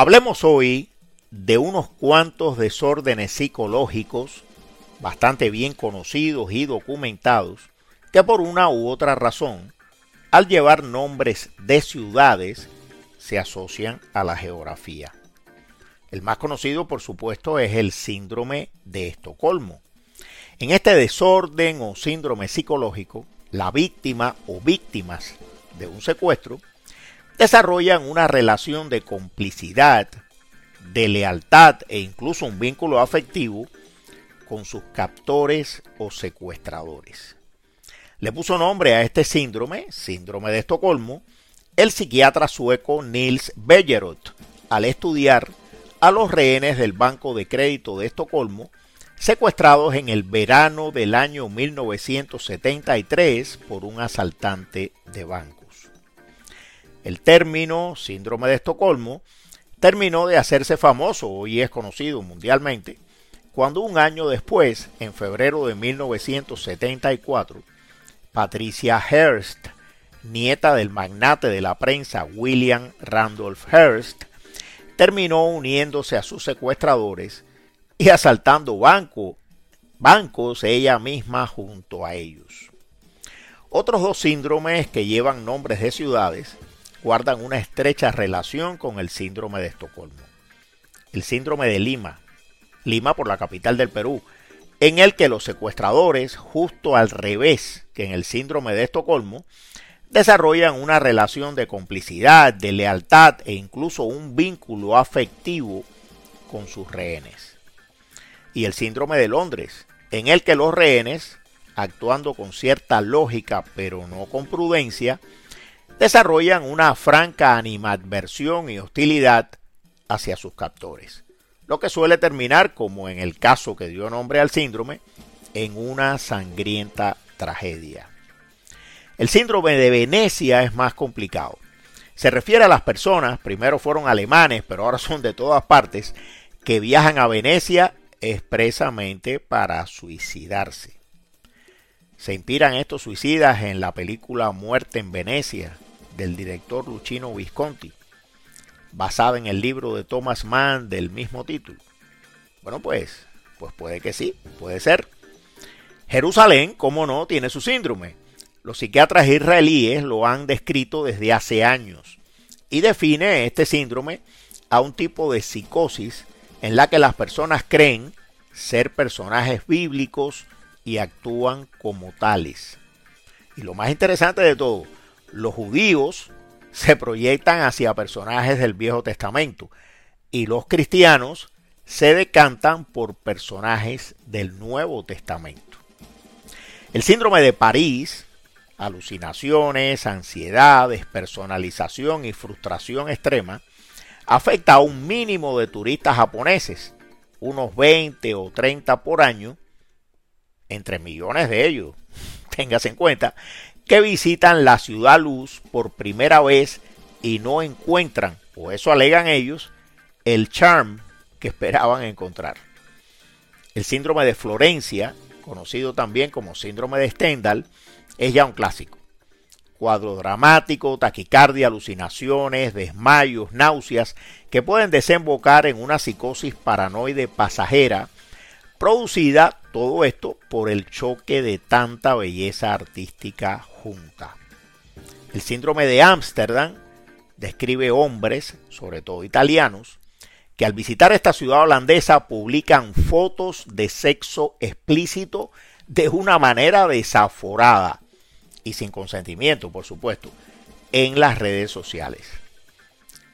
Hablemos hoy de unos cuantos desórdenes psicológicos bastante bien conocidos y documentados que por una u otra razón, al llevar nombres de ciudades, se asocian a la geografía. El más conocido, por supuesto, es el síndrome de Estocolmo. En este desorden o síndrome psicológico, la víctima o víctimas de un secuestro desarrollan una relación de complicidad, de lealtad e incluso un vínculo afectivo con sus captores o secuestradores. Le puso nombre a este síndrome, síndrome de Estocolmo, el psiquiatra sueco Nils Bejerot, al estudiar a los rehenes del Banco de Crédito de Estocolmo secuestrados en el verano del año 1973 por un asaltante de bancos. El término síndrome de Estocolmo terminó de hacerse famoso y es conocido mundialmente cuando un año después, en febrero de 1974, Patricia Hearst, nieta del magnate de la prensa William Randolph Hearst, terminó uniéndose a sus secuestradores y asaltando banco, bancos ella misma junto a ellos. Otros dos síndromes que llevan nombres de ciudades guardan una estrecha relación con el síndrome de Estocolmo. El síndrome de Lima, Lima por la capital del Perú, en el que los secuestradores, justo al revés que en el síndrome de Estocolmo, desarrollan una relación de complicidad, de lealtad e incluso un vínculo afectivo con sus rehenes. Y el síndrome de Londres, en el que los rehenes, actuando con cierta lógica pero no con prudencia, desarrollan una franca animadversión y hostilidad hacia sus captores, lo que suele terminar, como en el caso que dio nombre al síndrome, en una sangrienta tragedia. El síndrome de Venecia es más complicado. Se refiere a las personas, primero fueron alemanes, pero ahora son de todas partes, que viajan a Venecia expresamente para suicidarse. Se inspiran estos suicidas en la película Muerte en Venecia del director Luchino Visconti, basada en el libro de Thomas Mann del mismo título. Bueno, pues, pues puede que sí, puede ser. Jerusalén, como no, tiene su síndrome. Los psiquiatras israelíes lo han descrito desde hace años y define este síndrome a un tipo de psicosis en la que las personas creen ser personajes bíblicos y actúan como tales. Y lo más interesante de todo, los judíos se proyectan hacia personajes del Viejo Testamento y los cristianos se decantan por personajes del Nuevo Testamento. El síndrome de París, alucinaciones, ansiedad, despersonalización y frustración extrema, afecta a un mínimo de turistas japoneses, unos 20 o 30 por año, entre millones de ellos, téngase en cuenta, que visitan la ciudad luz por primera vez y no encuentran, o eso alegan ellos, el charm que esperaban encontrar. El síndrome de Florencia, conocido también como síndrome de Stendhal, es ya un clásico cuadro dramático, taquicardia, alucinaciones, desmayos, náuseas, que pueden desembocar en una psicosis paranoide pasajera, producida todo esto por el choque de tanta belleza artística El síndrome de Ámsterdam describe hombres, sobre todo italianos, que al visitar esta ciudad holandesa publican fotos de sexo explícito de una manera desaforada y sin consentimiento, por supuesto, en las redes sociales.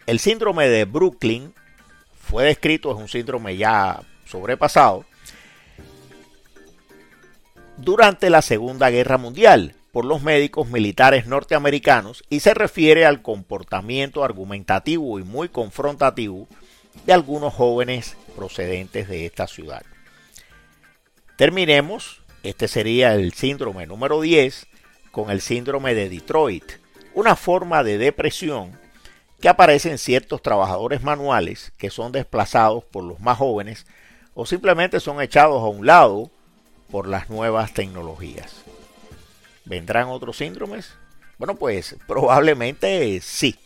El síndrome de Brooklyn fue descrito, es un síndrome ya sobrepasado, durante la Segunda Guerra Mundial por los médicos militares norteamericanos y se refiere al comportamiento argumentativo y muy confrontativo de algunos jóvenes procedentes de esta ciudad. Terminemos, este sería el síndrome número 10, con el síndrome de Detroit, una forma de depresión que aparece en ciertos trabajadores manuales que son desplazados por los más jóvenes o simplemente son echados a un lado por las nuevas tecnologías. ¿Vendrán otros síndromes? Bueno, pues probablemente sí.